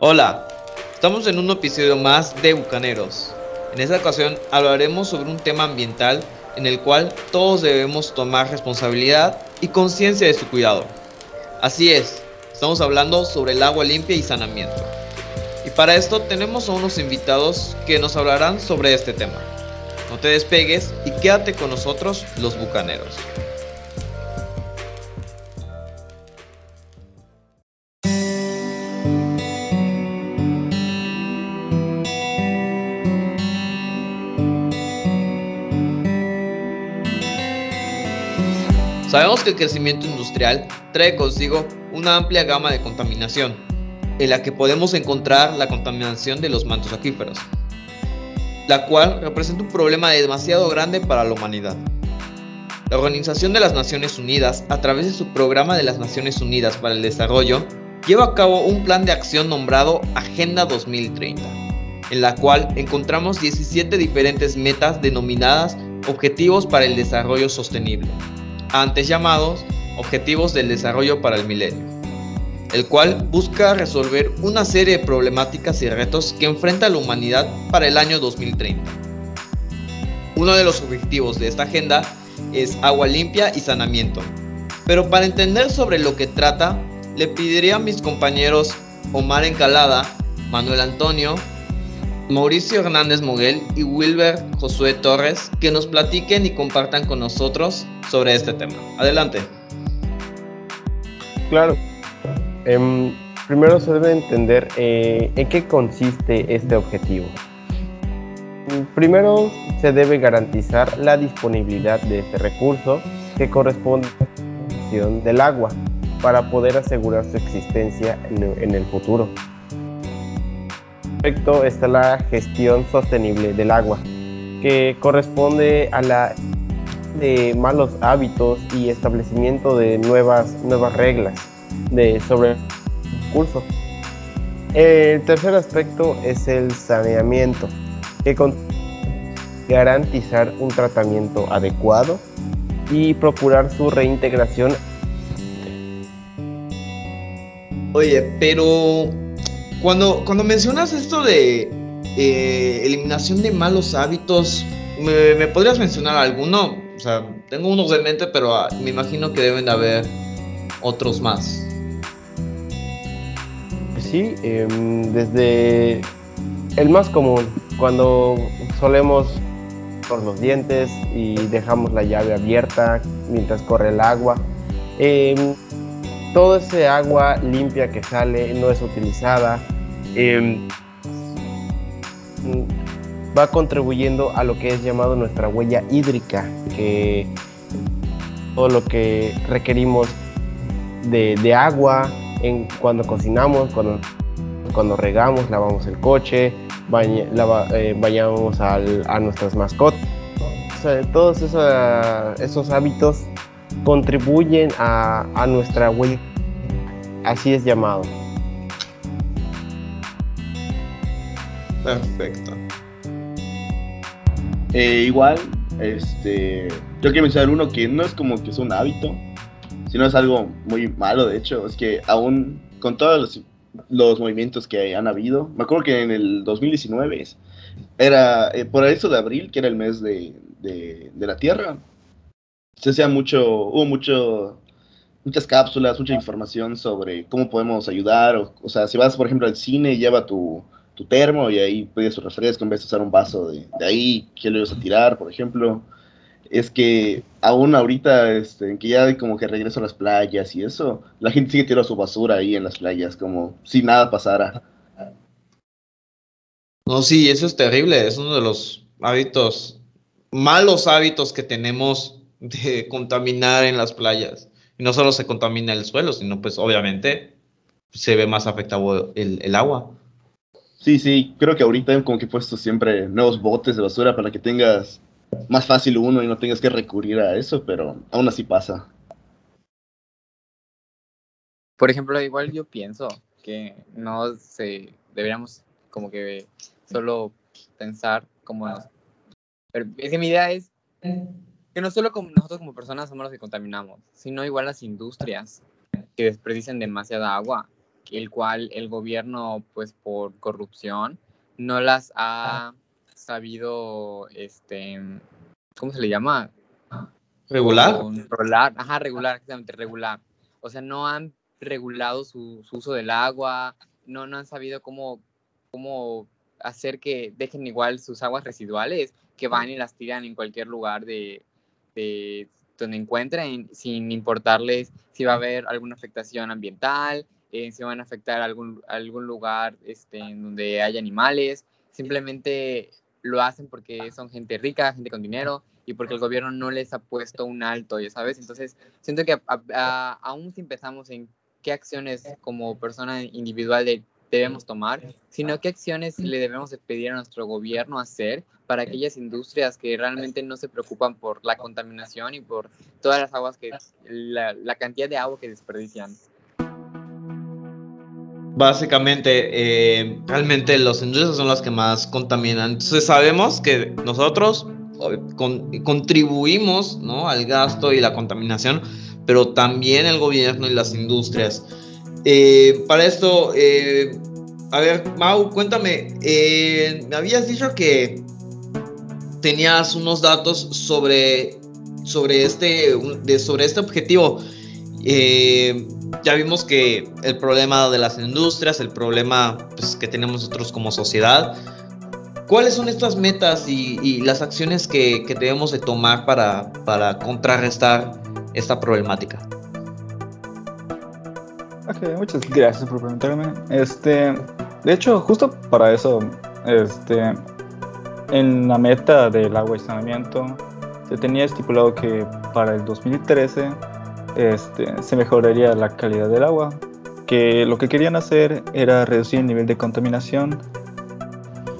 Hola, estamos en un episodio más de Bucaneros. En esta ocasión hablaremos sobre un tema ambiental en el cual todos debemos tomar responsabilidad y conciencia de su cuidado. Así es, estamos hablando sobre el agua limpia y saneamiento. Y para esto tenemos a unos invitados que nos hablarán sobre este tema. No te despegues y quédate con nosotros los Bucaneros. Sabemos que el crecimiento industrial trae consigo una amplia gama de contaminación, en la que podemos encontrar la contaminación de los mantos acuíferos, la cual representa un problema demasiado grande para la humanidad. La Organización de las Naciones Unidas, a través de su Programa de las Naciones Unidas para el Desarrollo, lleva a cabo un plan de acción nombrado Agenda 2030, en la cual encontramos 17 diferentes metas denominadas Objetivos para el Desarrollo Sostenible antes llamados Objetivos del Desarrollo para el Milenio, el cual busca resolver una serie de problemáticas y retos que enfrenta la humanidad para el año 2030. Uno de los objetivos de esta agenda es agua limpia y saneamiento, pero para entender sobre lo que trata, le pediría a mis compañeros Omar Encalada, Manuel Antonio, Mauricio Hernández Moguel y Wilber Josué Torres que nos platiquen y compartan con nosotros sobre este tema. Adelante. Claro. Em, primero se debe entender eh, en qué consiste este objetivo. Primero se debe garantizar la disponibilidad de este recurso que corresponde a la del agua para poder asegurar su existencia en el futuro está la gestión sostenible del agua, que corresponde a la de malos hábitos y establecimiento de nuevas, nuevas reglas de, sobre el curso. El tercer aspecto es el saneamiento, que con garantizar un tratamiento adecuado y procurar su reintegración. Oye, pero cuando, cuando mencionas esto de eh, eliminación de malos hábitos, ¿me, podrías mencionar alguno? O sea, tengo unos de mente, pero ah, me imagino que deben de haber otros más. Sí, em, desde el más común, cuando solemos por los dientes y dejamos la llave abierta mientras corre el agua. Eh, todo ese agua limpia que sale no es utilizada Em, va contribuyendo a lo que es llamado nuestra huella hídrica, que todo lo que requerimos de, agua cuando cocinamos, cuando, regamos, lavamos el coche, eh, bañamos a nuestras mascotas. todos esos hábitos contribuyen a nuestra huella. Así es llamado. Perfecto. Eh, igual, este, yo quiero mencionar uno que no es como que es un hábito, sino es algo muy malo, de hecho, es que aún con todos los, movimientos que han habido, me acuerdo que en el 2019 era eh, por eso de abril, que era el mes de, de, la Tierra, se hacía mucho, hubo mucho, muchas cápsulas, mucha información sobre cómo podemos ayudar, o, o sea, si vas, por ejemplo, al cine, lleva tu, tu termo y ahí pides tu refresco en vez de usar un vaso de, ahí que lo ibas a tirar, por ejemplo. Es que aún ahorita, este, que ya como que regreso a las playas y eso, la gente sigue tirando su basura ahí en las playas, como si nada pasara. No, sí, eso es terrible, es uno de los hábitos, malos hábitos que tenemos de contaminar en las playas. Y no solo se contamina el suelo, sino pues obviamente se ve más afectado el agua. Sí, sí, creo que ahorita como que he puesto siempre nuevos botes de basura para que tengas más fácil uno y no tengas que recurrir a eso, pero aún así pasa. Por ejemplo, igual yo pienso que no se deberíamos como que solo pensar como es que mi idea es que no solo como nosotros como personas somos los que contaminamos, sino igual las industrias que desperdician demasiada agua el cual el gobierno, pues por corrupción, no las ha sabido, este, ¿cómo se le llama? ¿Regular? Controlar, ajá, regular, exactamente, regular. O sea, no han regulado su, su uso del agua, no, no han sabido cómo, cómo hacer que dejen igual sus aguas residuales, que van y las tiran en cualquier lugar de, de donde encuentren, sin importarles si va a haber alguna afectación ambiental, eh, van a afectar algún, algún lugar este, en donde hay animales, simplemente lo hacen porque son gente rica, gente con dinero y porque el gobierno no les ha puesto un alto, ya sabes. Entonces, siento que aún si empezamos en qué acciones como persona individual debemos tomar, sino qué acciones le debemos pedir a nuestro gobierno hacer para aquellas industrias que realmente no se preocupan por la contaminación y por todas las aguas que, la, la cantidad de agua que desperdician básicamente, eh, realmente los industrias son las que más contaminan. Entonces sabemos que nosotros contribuimos al gasto y la contaminación, pero también el gobierno y las industrias. Eh, para esto, eh, a ver, Mau, cuéntame, me habías dicho que tenías unos datos sobre, sobre, este, sobre este objetivo. Eh, ya vimos que el problema de las industrias, el problema pues, que tenemos nosotros como sociedad, ¿cuáles son estas metas y, las acciones que, debemos de tomar para, para contrarrestar esta problemática? Ok, muchas gracias por preguntarme. Este, de hecho, justo para eso, este, en la meta del agua y saneamiento, se tenía estipulado que para el 2013 este, se mejoraría la calidad del agua, que lo que querían hacer era reducir el nivel de contaminación.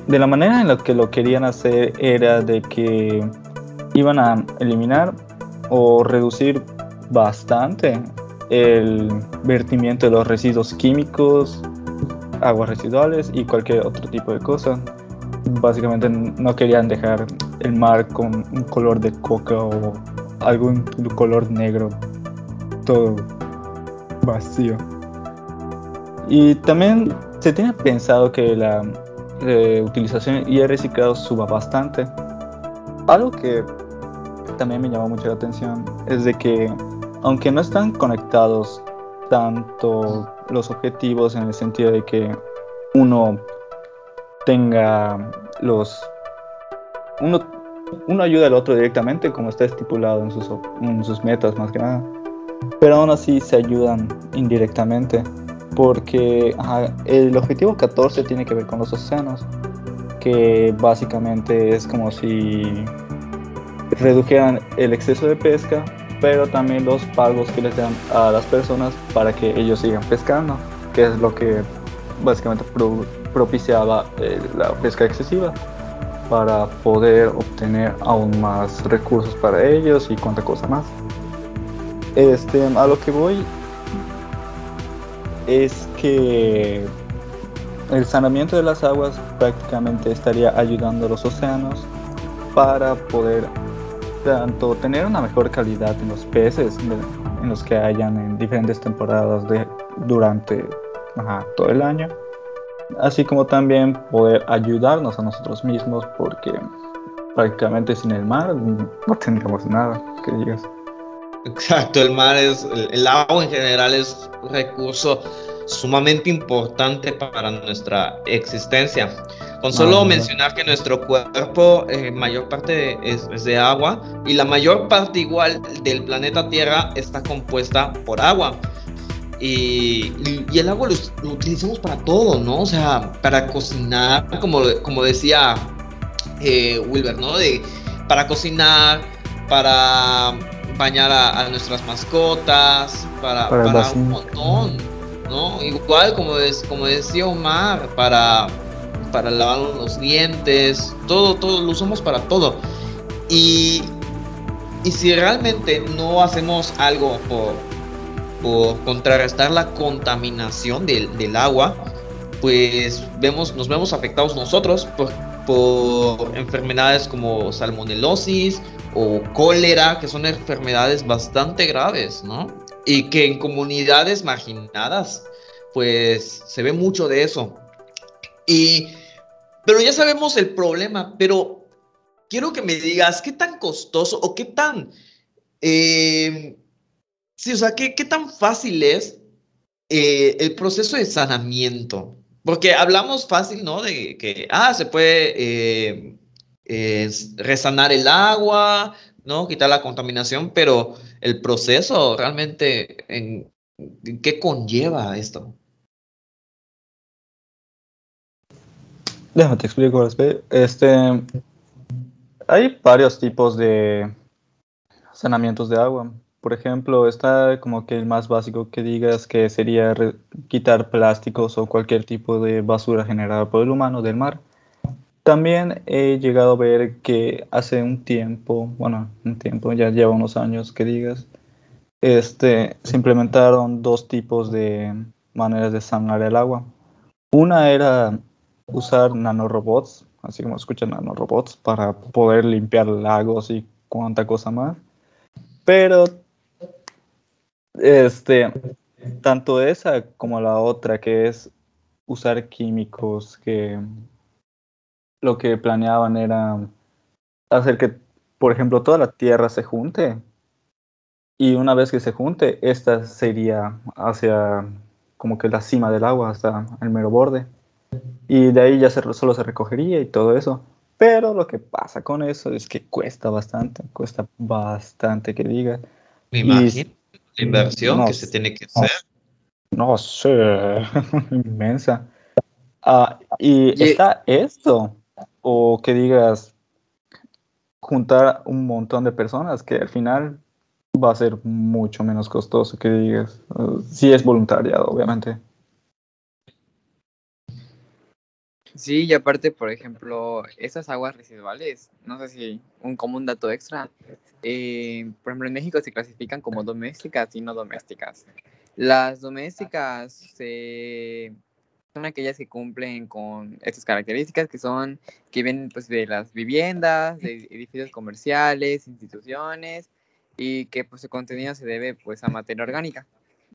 De la manera en la que lo querían hacer era de que iban a eliminar o reducir bastante el vertimiento de los residuos químicos, aguas residuales y cualquier otro tipo de cosa. Básicamente no querían dejar el mar con un color de coca o algún color negro todo vacío. Y también se tiene pensado que la eh, utilización y el reciclado suba bastante. Algo que también me llamó mucho la atención es de que aunque no están conectados tanto los objetivos en el sentido de que uno tenga los uno, uno ayuda al otro directamente como está estipulado en sus, en sus metas más que nada pero aún así se ayudan indirectamente porque el objetivo 14 tiene que ver con los océanos, que básicamente es como si redujeran el exceso de pesca, pero también los pagos que les dan a las personas para que ellos sigan pescando, que es lo que básicamente propiciaba eh, la pesca excesiva para poder obtener aún más recursos para ellos y cuánta cosa más. Este, a lo que voy es que el saneamiento de las aguas prácticamente estaría ayudando a los océanos para poder tanto tener una mejor calidad en los peces en los que hayan en diferentes temporadas de, durante todo el año, así como también poder ayudarnos a nosotros mismos porque prácticamente sin el mar no tendríamos nada que digas. Exacto, el mar es, el, agua en general es un recurso sumamente importante para nuestra existencia. Con solo mencionar que nuestro cuerpo, eh, mayor parte es, de agua y la mayor parte igual del planeta Tierra está compuesta por agua. Y, el agua lo, utilizamos para todo, ¿no? O sea, para cocinar, como, como decía eh, Wilber, ¿no? De, para cocinar, para bañar a, nuestras mascotas, para, para, un montón, ¿no? Igual como, es, como decía Omar, para, para lavar los dientes, todo, todo, lo usamos para todo. Y, y si realmente no hacemos algo por, por contrarrestar la contaminación del, del agua, pues vemos, nos vemos afectados nosotros por, por enfermedades como salmonelosis, o cólera, que son enfermedades bastante graves, ¿no? Y que en comunidades marginadas pues se ve mucho de eso. Y, pero ya sabemos el problema, pero quiero que me digas qué tan costoso o qué tan, eh, sí, o sea, qué, qué tan fácil es eh, el proceso de sanamiento. Porque hablamos fácil, ¿no? De que, ah, se puede eh, resanar el agua, ¿no? Quitar la contaminación, pero el proceso realmente, ¿en, qué conlleva esto? Déjame te explico, este, hay varios tipos de saneamientos de agua. Por ejemplo, está como que el más básico que digas que sería quitar plásticos o cualquier tipo de basura generada por el humano del mar. También he llegado a ver que hace un tiempo, bueno, un tiempo, ya lleva unos años que digas, este, se implementaron dos tipos de maneras de sanar el agua. Una era usar nanorobots, así como escuchan nanorobots, para poder limpiar lagos y cuánta cosa más. Pero, este, tanto esa como la otra, que es usar químicos que lo que planeaban era hacer que, por ejemplo, toda la Tierra se junte. Y una vez que se junte, esta sería hacia como que la cima del agua, hasta el mero borde. Y de ahí ya se, solo se recogería y todo eso. Pero lo que pasa con eso es que cuesta bastante, cuesta bastante que diga. Me imagino la inversión que se tiene que hacer. No, sé, inmensa. Ah, y, está esto, o que digas juntar un montón de personas que al final va a ser mucho menos costoso que digas uh, si es voluntariado obviamente. Sí y aparte por ejemplo esas aguas residuales no sé si un común dato extra eh, por ejemplo en México se clasifican como domésticas y no domésticas. Las domésticas se aquellas que cumplen con estas características que son que vienen pues de las viviendas, de edificios comerciales, instituciones y que pues su contenido se debe pues a materia orgánica.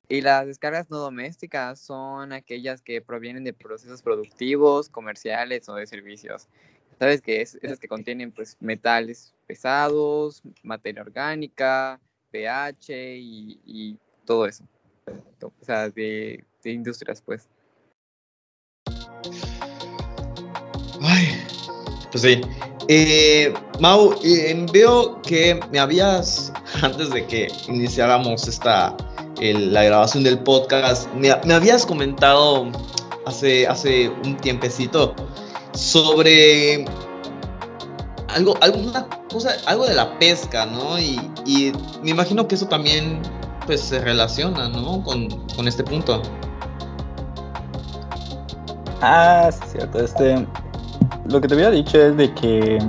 Y las descargas no domésticas son aquellas que provienen de procesos productivos, comerciales o de servicios. Sabes que es esas que contienen pues metales pesados, materia orgánica, pH y, todo eso. O sea, de, de industrias pues. Pues sí. Eh, Mau, eh, veo que me habías, antes de que iniciáramos esta, la grabación del podcast, me, habías comentado hace, hace un tiempecito sobre algo, alguna cosa, algo de la pesca, ¿no? Y, y me imagino que eso también pues se relaciona, ¿no? Con, con este punto. Ah, sí, cierto. Este, lo que te había dicho es de que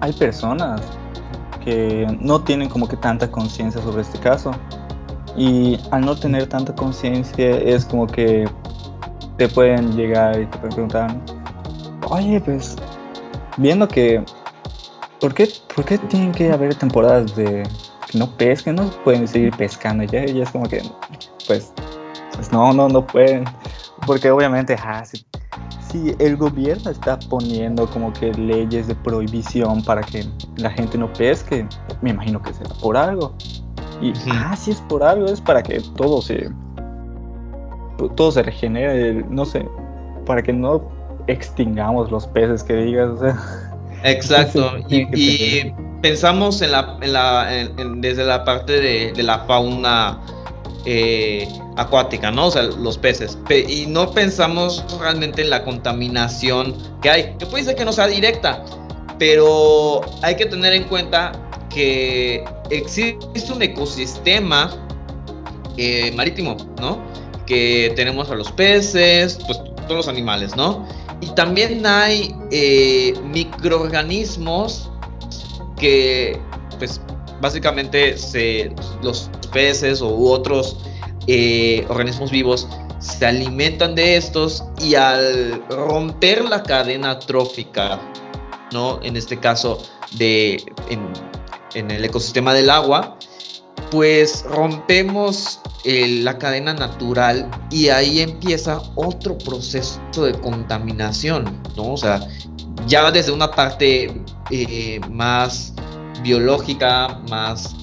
hay personas que no tienen como que tanta conciencia sobre este caso. Y al no tener tanta conciencia es como que te pueden llegar y te pueden preguntar, oye, pues viendo que, ¿por qué, ¿por qué tienen que haber temporadas de que no pesquen? No pueden seguir pescando ya, y es como que, pues, pues no, no, no pueden. Porque obviamente, ah, si, el gobierno está poniendo como que leyes de prohibición para que la gente no pesque, me imagino que será por algo. Y ah, si es por algo, es para que todo se todo se regenere, no sé, para que no extingamos los peces que digas, Exacto. y, pensamos en la, en la desde la parte de, de la fauna eh, acuática, ¿no? O sea, los peces. y no pensamos realmente en la contaminación que hay, que puede ser que no sea directa, pero hay que tener en cuenta que existe un ecosistema eh, marítimo, ¿no? Que tenemos a los peces, pues todos los animales, ¿no? Y también hay eh, microorganismos que, pues, básicamente se, los peces u otros eh, organismos vivos se alimentan de estos y al romper la cadena trófica, ¿no? En este caso, de, en, el ecosistema del agua, pues rompemos eh, la cadena natural y ahí empieza otro proceso de contaminación, ¿no? O sea, ya desde una parte eh, más biológica, más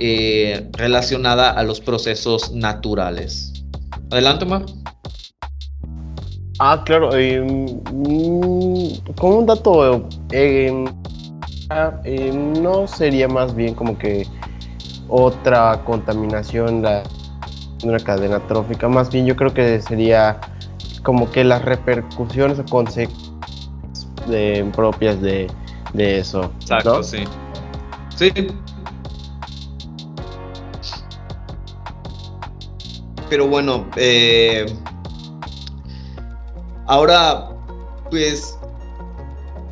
eh, relacionada a los procesos naturales. Adelante, Mar. Ah, claro. mm, como un dato, eh, eh, no sería más bien como que otra contaminación la, de una cadena trófica. Más bien yo creo que sería como que las repercusiones o consecuencias de- propias de, de eso. ¿no? sí. Sí. Pero bueno, eh, ahora, pues,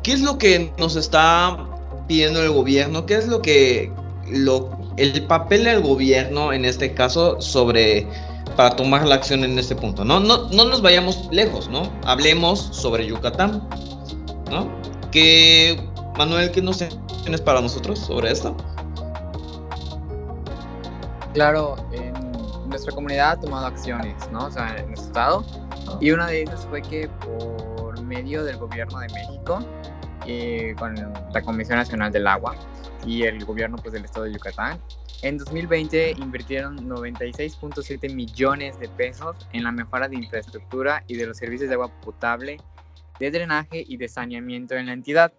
¿qué es lo que nos está pidiendo el gobierno? ¿Qué es lo que, lo, el papel del gobierno en este caso sobre, para tomar la acción en este punto? No, no, no nos vayamos lejos, ¿no? Hablemos sobre Yucatán, ¿no? Que, Manuel, ¿qué nos tienes para nosotros sobre esto? Claro, nuestra comunidad ha tomado acciones, ¿no? O sea, en nuestro estado. Y una de ellas fue que por medio del gobierno de México, eh, con la Comisión Nacional del Agua y el gobierno pues, del estado de Yucatán, en 2020 invirtieron 96.7 millones de pesos en la mejora de infraestructura y de los servicios de agua potable, de drenaje y de saneamiento en la entidad.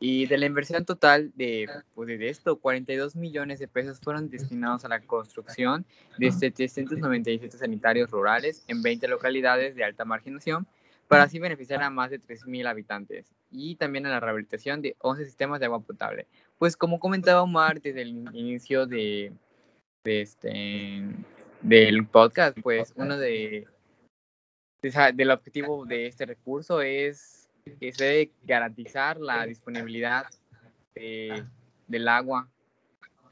Y de la inversión total de, pues, de esto, 42 millones de pesos fueron destinados a la construcción de 797 sanitarios rurales en 20 localidades de alta marginación para así beneficiar a más de 3.000 habitantes y también a la rehabilitación de 11 sistemas de agua potable. Pues como comentaba Omar desde el inicio de, de este, del podcast, pues uno de, de del objetivo de este recurso es que se debe garantizar la disponibilidad de- del agua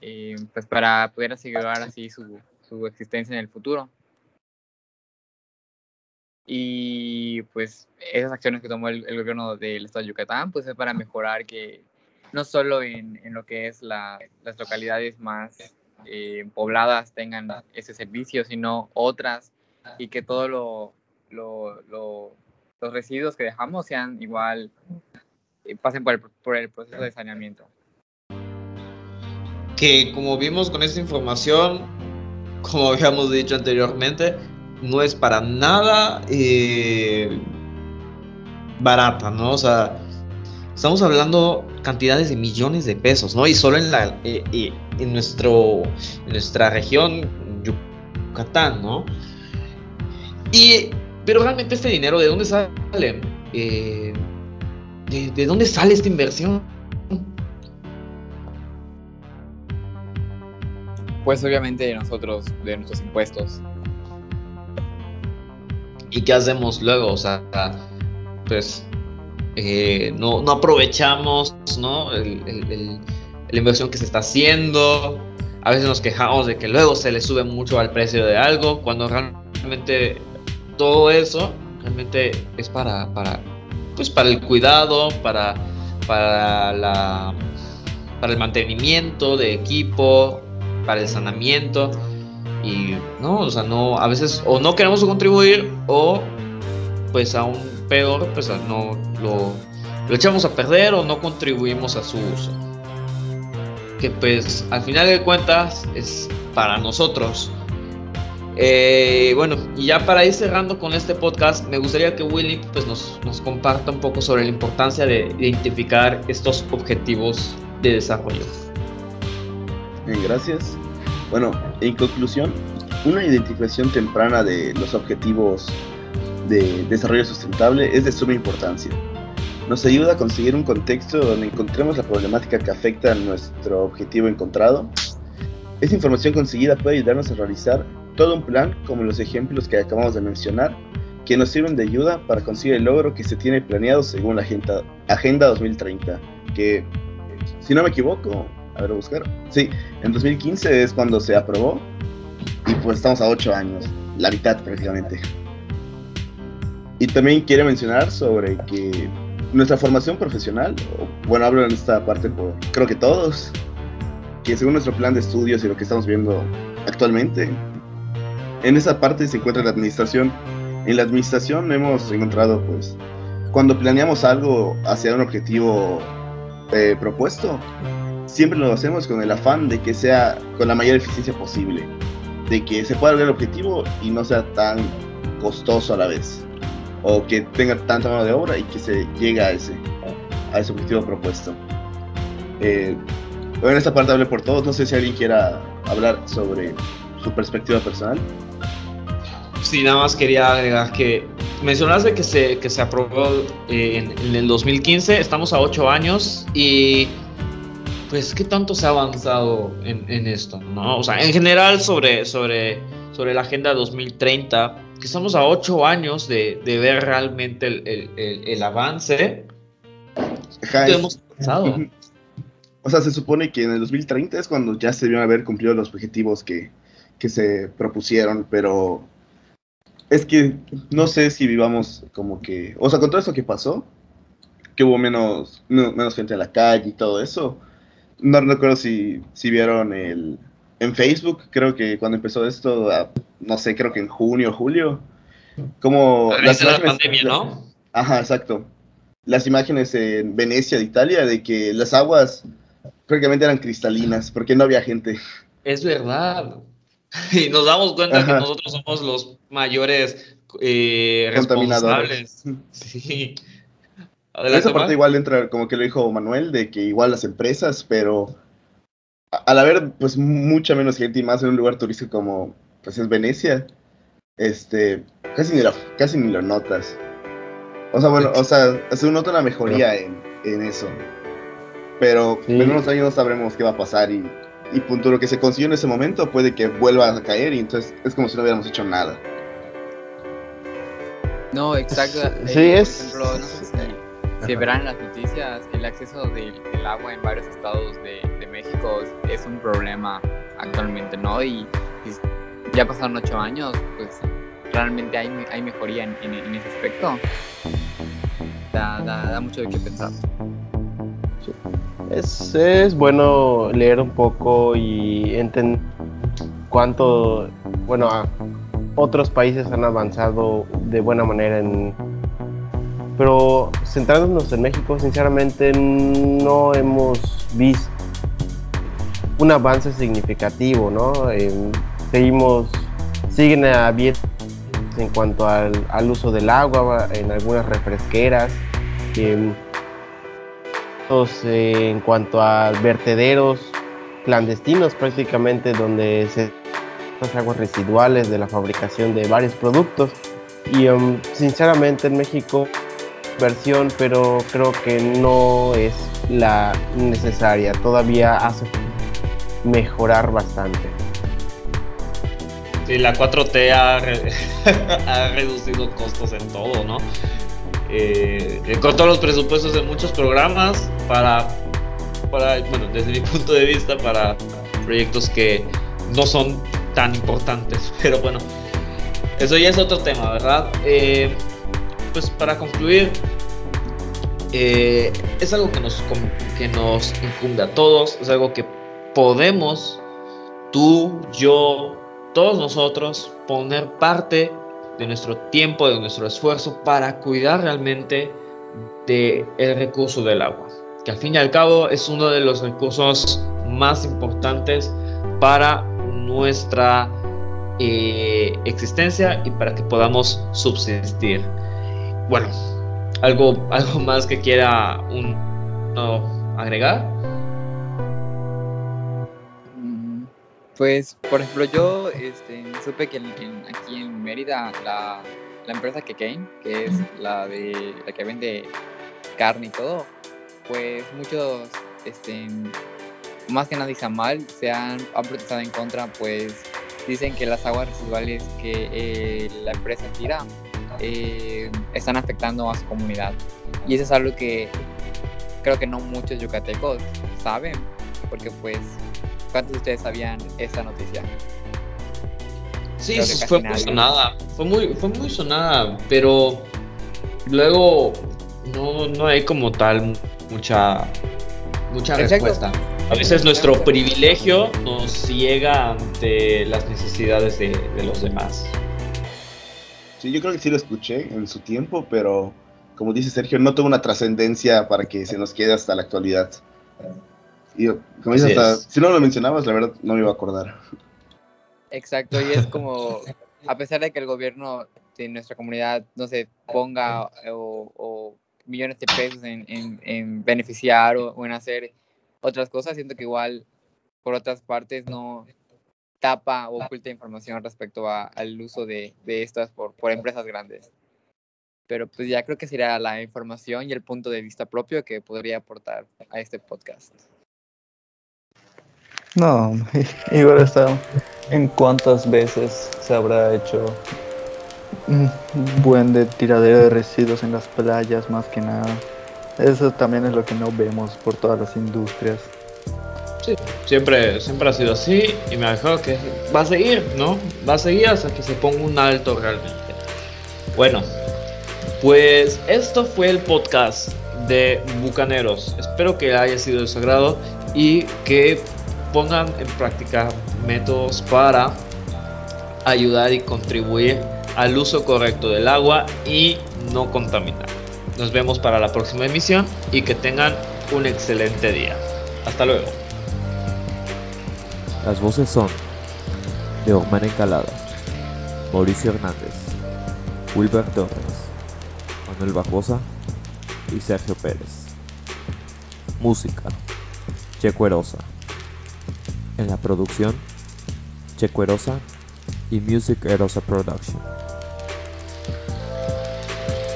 eh, pues para poder asegurar así su, su existencia en el futuro. Y pues esas acciones que tomó el, el gobierno del estado de Yucatán, pues es para mejorar que no solo en, en lo que es la- las localidades más eh, pobladas tengan ese servicio, sino otras y que todo lo, lo- lo- los residuos que dejamos sean igual, eh, pasen por el, por el proceso de saneamiento. que como vimos con esta información, como habíamos dicho anteriormente, no es para nada eh, barata, ¿no? O sea, estamos hablando cantidades de millones de pesos, ¿no? Y solo en la eh, en nuestro en nuestra región Yucatán, ¿no? Y pero realmente este dinero de dónde sale? Eh, ¿de, de dónde sale esta inversión? Pues obviamente de nosotros, de nuestros impuestos. ¿Y qué hacemos luego? O sea, pues eh, no, no aprovechamos ¿no? El- el- el- la inversión que se está haciendo. A veces nos quejamos de que luego se le sube mucho al precio de algo, cuando realmente todo eso realmente es para, para, pues para el cuidado, para, para, la, para el mantenimiento de equipo, para el sanamiento. Y no, o sea, no, a veces o no queremos contribuir o pues aún peor, pues no lo, lo echamos a perder o no contribuimos a su uso. Que pues al final de cuentas es para nosotros. Eh, bueno, y ya para ir cerrando con este podcast, me gustaría que Willy pues, nos, comparta un poco sobre la importancia de identificar estos objetivos de desarrollo. Bien, gracias. Bueno, en conclusión, una identificación temprana de los objetivos de desarrollo sustentable es de suma importancia. Nos ayuda a conseguir un contexto donde encontremos la problemática que afecta a nuestro objetivo encontrado. Esta información conseguida puede ayudarnos a realizar todo un plan, como los ejemplos que acabamos de mencionar, que nos sirven de ayuda para conseguir el logro que se tiene planeado según la Agenda, agenda 2030, que, si no me equivoco, a ver, buscar. Sí, en 2015 es cuando se aprobó y pues estamos a 8 años, la mitad prácticamente. Y también quiero mencionar sobre que nuestra formación profesional, bueno, hablo en esta parte por creo que todos, que según nuestro plan de estudios y lo que estamos viendo actualmente, en esa parte se encuentra la administración. En la administración hemos encontrado, pues, cuando planeamos algo hacia un objetivo eh, propuesto, siempre lo hacemos con el afán de que sea con la mayor eficiencia posible, de que se pueda lograr el objetivo y no sea tan costoso a la vez, o que tenga tanta mano de obra y que se llegue a ese, a ese objetivo propuesto. Eh, en esta parte hablé por todos, no sé si alguien quiera hablar sobre su perspectiva personal. Sí, nada más quería agregar que mencionaste que se, que se aprobó eh, en, en, el 2015, estamos a ocho años y pues qué tanto se ha avanzado en, en, esto, ¿no? O sea, en general sobre, sobre, sobre la Agenda 2030, que estamos a ocho años de, de ver realmente el, el, el, el avance. Ajá, ¿Qué hemos avanzado? O sea, se supone que en el 2030 es cuando ya se debieron haber cumplido los objetivos que, que se propusieron, pero es que no sé si vivamos como que, o sea, con todo eso que pasó, que hubo menos, menos gente en la calle y todo eso, no recuerdo si, si vieron el, en Facebook, creo que cuando empezó esto, no sé, creo que en junio o julio, como... Las la pandemia, ¿no? Ajá, exacto. Las imágenes en Venecia de Italia de que las aguas prácticamente eran cristalinas porque no había gente. Es verdad. Y nos damos cuenta Ajá. que nosotros somos los mayores eh, responsables. Sí. Adelante, Esa parte igual entra, como que lo dijo Manuel, de que igual las empresas, pero al haber pues mucha menos gente y más en un lugar turístico como pues es Venecia, este, casi ni lo, casi ni lo notas. O sea, bueno, o sea, se nota una mejoría en, en eso. Pero sí. en unos años no sabremos qué va a pasar y y punto lo que se consiguió en ese momento puede que vuelva a caer y entonces es como si no hubiéramos hecho nada. No, exacto. Sí, eh, es. Por ejemplo, no sé si, si verán en las noticias, el acceso del, del agua en varios estados de, de, México es un problema actualmente, ¿no? Y, y, ya pasaron ocho años, pues realmente hay, hay mejoría en, en, en ese aspecto. Da, da, da mucho de qué pensar. Es, es, bueno leer un poco y entender cuánto, bueno, otros países han avanzado de buena manera en... Pero centrándonos en México, sinceramente no hemos visto un avance significativo, ¿no? Eh, seguimos, siguen abiertos en cuanto al, al, uso del agua en algunas refresqueras. Eh, eh, en cuanto a vertederos clandestinos prácticamente donde se las aguas residuales de la fabricación de varios productos. Y um, sinceramente en México versión pero creo que no es la necesaria. Todavía hace mejorar bastante. Sí, la 4T ha, ha reducido costos en todo, ¿no? Eh, cortó los presupuestos de muchos programas para, para, bueno, desde mi punto de vista, para proyectos que no son tan importantes. Pero bueno, eso ya es otro tema, ¿verdad? Eh, pues para concluir, eh, es algo que nos, que nos incumbe a todos, es algo que podemos, tú, yo, todos nosotros, poner parte de nuestro tiempo, de nuestro esfuerzo para cuidar realmente del el recurso del agua, que al fin y al cabo es uno de los recursos más importantes para nuestra eh, existencia y para que podamos subsistir. Bueno, algo, algo más que quiera un, no, agregar. Pues, por ejemplo, yo este, supe que en, en, aquí en Mérida la, la empresa Kekane, que es la de la que vende carne y todo, pues muchos, este, más que nadie mal, se han, han, protestado en contra, pues dicen que las aguas residuales que eh, la empresa tira eh, están afectando a su comunidad. Y eso es algo que creo que no muchos yucatecos saben, porque pues ¿Cuántos de ustedes sabían esa noticia? Sí, fue muy sonada. Fue muy, fue muy sonada, pero luego no, no hay como tal mucha, mucha Exacto. respuesta. A veces nuestro privilegio nos ciega ante las necesidades de, de los demás. Sí, yo creo que sí lo escuché en su tiempo, pero como dice Sergio, no tuvo una trascendencia para que se nos quede hasta la actualidad. Y como dices, hasta- si no lo mencionabas, la verdad no me iba a acordar. Exacto, y es como, a pesar de que el gobierno de nuestra comunidad, no se ponga o, o millones de pesos en, en- en beneficiar o, o en hacer otras cosas, siento que igual por otras partes no tapa o oculta información respecto a- al uso de, de estas por, por empresas grandes. Pero pues ya creo que sería la información y el punto de vista propio que podría aportar a este podcast. No, igual está. ¿En cuántas veces se habrá hecho un buen de tiradero de residuos en las playas, más que nada? Eso también es lo que no vemos por todas las industrias. Sí, siempre, siempre ha sido así y me dejado que va a seguir, ¿no? Va a seguir hasta que se ponga un alto realmente. Bueno, pues esto fue el podcast de Bucaneros. Espero que haya sido de su agrado y que pongan en práctica métodos para ayudar y contribuir al uso correcto del agua y no contaminar. Nos vemos para la próxima emisión y que tengan un excelente día. Hasta luego. Las voces son de Omar Encalada, Mauricio Hernández, Wilber Torres, Manuel Barbosa y Sergio Pérez. Música, Checo Erosa. En la producción, Checo Erosa y Music Erosa Production.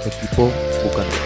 Equipo Bucaneros.